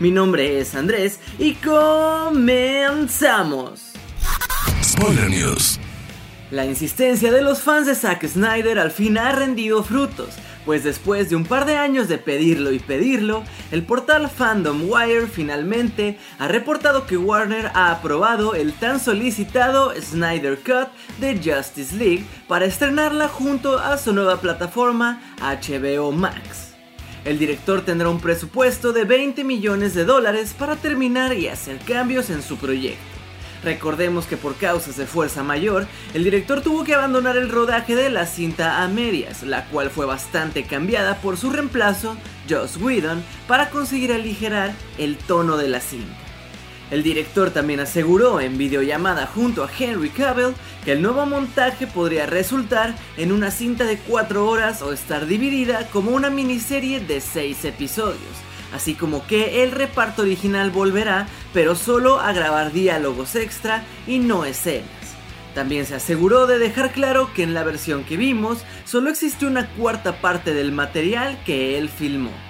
Mi nombre es Andrés y comenzamos. Spoiler News. La insistencia de los fans de Zack Snyder al fin ha rendido frutos, pues después de un par de años de pedirlo y pedirlo, el portal Fandom Wire finalmente ha reportado que Warner ha aprobado el tan solicitado Snyder Cut de Justice League para estrenarla junto a su nueva plataforma HBO Max. El director tendrá un presupuesto de 20 millones de dólares para terminar y hacer cambios en su proyecto. Recordemos que por causas de fuerza mayor, el director tuvo que abandonar el rodaje de la cinta a medias, la cual fue bastante cambiada por su reemplazo, Joss Whedon, para conseguir aligerar el tono de la cinta. El director también aseguró en videollamada junto a Henry Cavill que el nuevo montaje podría resultar en una cinta de 4 horas o estar dividida como una miniserie de 6 episodios, así como que el reparto original volverá, pero solo a grabar diálogos extra y no escenas. También se aseguró de dejar claro que en la versión que vimos solo existe una cuarta parte del material que él filmó.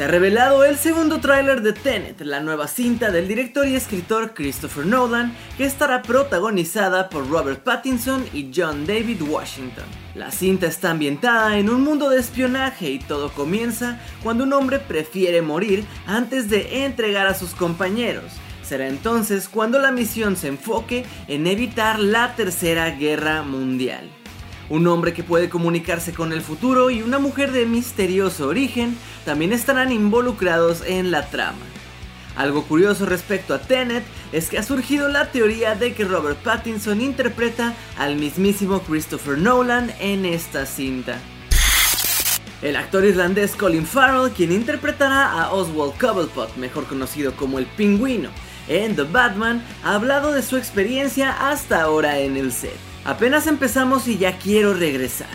Se ha revelado el segundo tráiler de Tenet, la nueva cinta del director y escritor Christopher Nolan, que estará protagonizada por Robert Pattinson y John David Washington. La cinta está ambientada en un mundo de espionaje y todo comienza cuando un hombre prefiere morir antes de entregar a sus compañeros. Será entonces cuando la misión se enfoque en evitar la Tercera Guerra Mundial un hombre que puede comunicarse con el futuro y una mujer de misterioso origen también estarán involucrados en la trama. Algo curioso respecto a Tenet es que ha surgido la teoría de que Robert Pattinson interpreta al mismísimo Christopher Nolan en esta cinta. El actor irlandés Colin Farrell, quien interpretará a Oswald Cobblepot, mejor conocido como el pingüino, en The Batman, ha hablado de su experiencia hasta ahora en el set. Apenas empezamos y ya quiero regresar.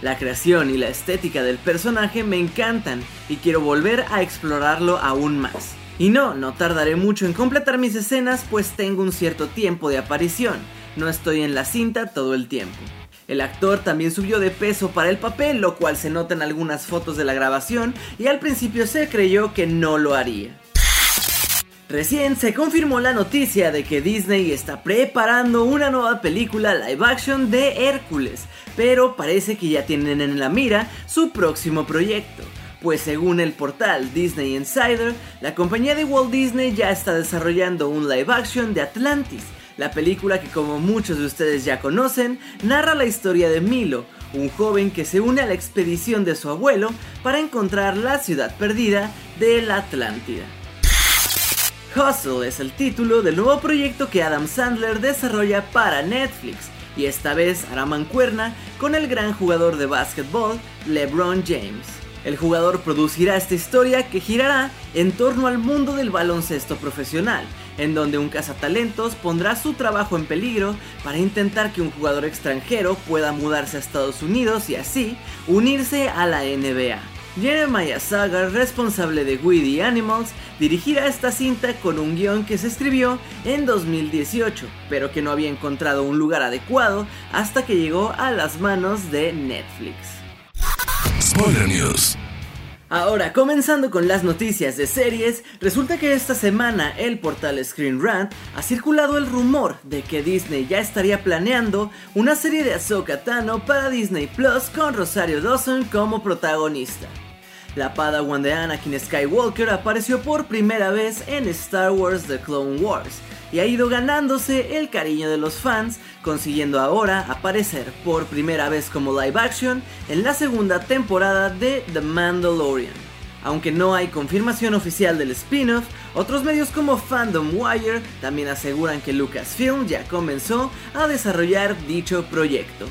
La creación y la estética del personaje me encantan y quiero volver a explorarlo aún más. Y no, no tardaré mucho en completar mis escenas pues tengo un cierto tiempo de aparición, no estoy en la cinta todo el tiempo. El actor también subió de peso para el papel, lo cual se nota en algunas fotos de la grabación y al principio se creyó que no lo haría. Recién se confirmó la noticia de que Disney está preparando una nueva película live action de Hércules, pero parece que ya tienen en la mira su próximo proyecto. Pues según el portal Disney Insider, la compañía de Walt Disney ya está desarrollando un live action de Atlantis, la película que como muchos de ustedes ya conocen, narra la historia de Milo, un joven que se une a la expedición de su abuelo para encontrar la ciudad perdida de la Atlántida. Hustle es el título del nuevo proyecto que Adam Sandler desarrolla para Netflix y esta vez hará mancuerna con el gran jugador de básquetbol LeBron James. El jugador producirá esta historia que girará en torno al mundo del baloncesto profesional, en donde un cazatalentos pondrá su trabajo en peligro para intentar que un jugador extranjero pueda mudarse a Estados Unidos y así unirse a la NBA. Jeremiah Sagar, responsable de Weedy Animals, dirigirá esta cinta con un guion que se escribió en 2018, pero que no había encontrado un lugar adecuado hasta que llegó a las manos de Netflix. Ahora, comenzando con las noticias de series, resulta que esta semana el portal Screen Rant ha circulado el rumor de que Disney ya estaría planeando una serie de Ahsoka Tano para Disney Plus con Rosario Dawson como protagonista. La Padawan de Anakin Skywalker apareció por primera vez en Star Wars The Clone Wars y ha ido ganándose el cariño de los fans, consiguiendo ahora aparecer por primera vez como live action en la segunda temporada de The Mandalorian. Aunque no hay confirmación oficial del spin-off, otros medios como Fandom Wire también aseguran que Lucasfilm ya comenzó a desarrollar dicho proyecto.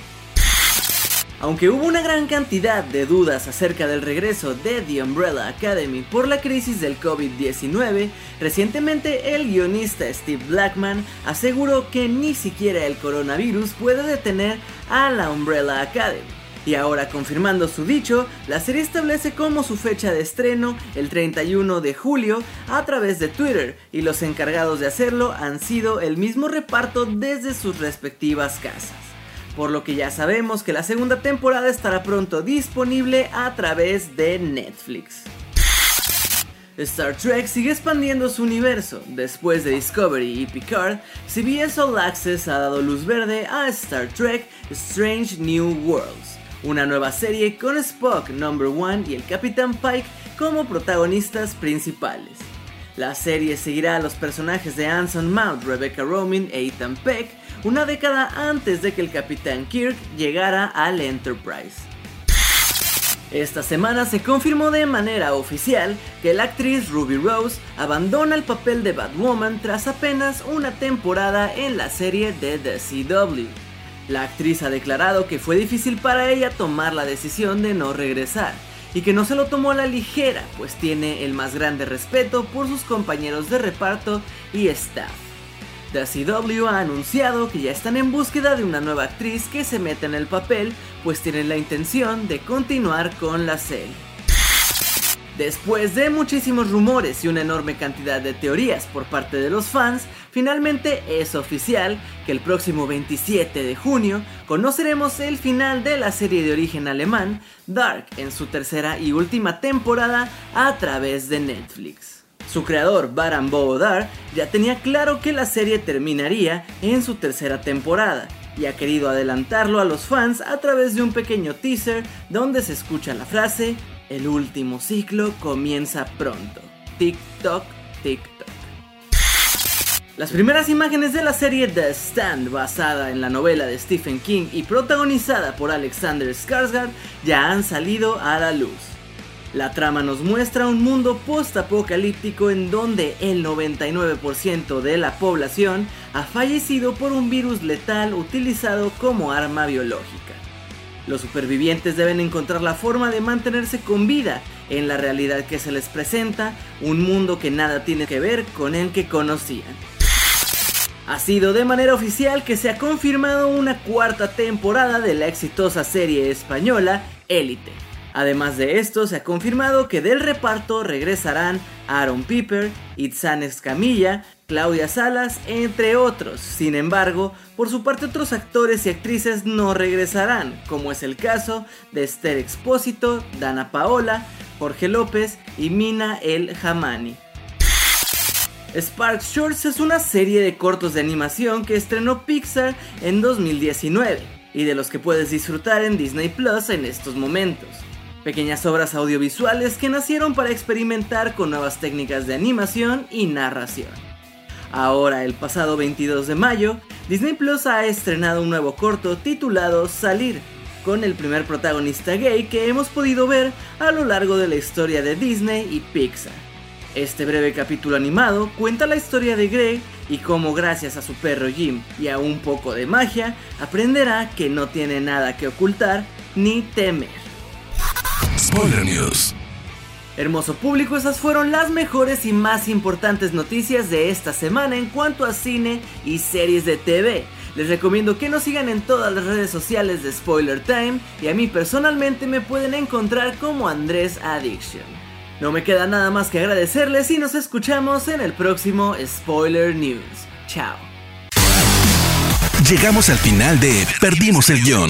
Aunque hubo una gran cantidad de dudas acerca del regreso de The Umbrella Academy por la crisis del COVID-19, recientemente el guionista Steve Blackman aseguró que ni siquiera el coronavirus puede detener a la Umbrella Academy. Y ahora confirmando su dicho, la serie establece como su fecha de estreno el 31 de julio a través de Twitter y los encargados de hacerlo han sido el mismo reparto desde sus respectivas casas por lo que ya sabemos que la segunda temporada estará pronto disponible a través de Netflix. Star Trek sigue expandiendo su universo. Después de Discovery y Picard, CBS All Access ha dado luz verde a Star Trek Strange New Worlds, una nueva serie con Spock Number One y el Capitán Pike como protagonistas principales. La serie seguirá a los personajes de Anson Mount, Rebecca Roman e Ethan Peck, una década antes de que el Capitán Kirk llegara al Enterprise. Esta semana se confirmó de manera oficial que la actriz Ruby Rose abandona el papel de Batwoman tras apenas una temporada en la serie de The CW. La actriz ha declarado que fue difícil para ella tomar la decisión de no regresar y que no se lo tomó a la ligera, pues tiene el más grande respeto por sus compañeros de reparto y staff. The CW ha anunciado que ya están en búsqueda de una nueva actriz que se meta en el papel, pues tienen la intención de continuar con la serie. Después de muchísimos rumores y una enorme cantidad de teorías por parte de los fans, finalmente es oficial que el próximo 27 de junio conoceremos el final de la serie de origen alemán Dark en su tercera y última temporada a través de Netflix. Su creador, Baran Boodar, ya tenía claro que la serie terminaría en su tercera temporada y ha querido adelantarlo a los fans a través de un pequeño teaser donde se escucha la frase El último ciclo comienza pronto. TikTok, TikTok. Las primeras imágenes de la serie The Stand, basada en la novela de Stephen King y protagonizada por Alexander Skarsgård, ya han salido a la luz. La trama nos muestra un mundo post-apocalíptico en donde el 99% de la población ha fallecido por un virus letal utilizado como arma biológica. Los supervivientes deben encontrar la forma de mantenerse con vida en la realidad que se les presenta, un mundo que nada tiene que ver con el que conocían. Ha sido de manera oficial que se ha confirmado una cuarta temporada de la exitosa serie española Élite Además de esto, se ha confirmado que del reparto regresarán Aaron Piper, Itzan Escamilla, Claudia Salas, entre otros. Sin embargo, por su parte otros actores y actrices no regresarán, como es el caso de Esther Expósito, Dana Paola, Jorge López y Mina El Hamani. Sparks Shorts es una serie de cortos de animación que estrenó Pixar en 2019 y de los que puedes disfrutar en Disney Plus en estos momentos pequeñas obras audiovisuales que nacieron para experimentar con nuevas técnicas de animación y narración. Ahora, el pasado 22 de mayo, Disney Plus ha estrenado un nuevo corto titulado Salir, con el primer protagonista gay que hemos podido ver a lo largo de la historia de Disney y Pixar. Este breve capítulo animado cuenta la historia de Greg y cómo gracias a su perro Jim y a un poco de magia aprenderá que no tiene nada que ocultar ni temer. Spoiler News. Hermoso público, esas fueron las mejores y más importantes noticias de esta semana en cuanto a cine y series de TV. Les recomiendo que nos sigan en todas las redes sociales de Spoiler Time y a mí personalmente me pueden encontrar como Andrés Addiction. No me queda nada más que agradecerles y nos escuchamos en el próximo Spoiler News. Chao. Llegamos al final de Perdimos el guion.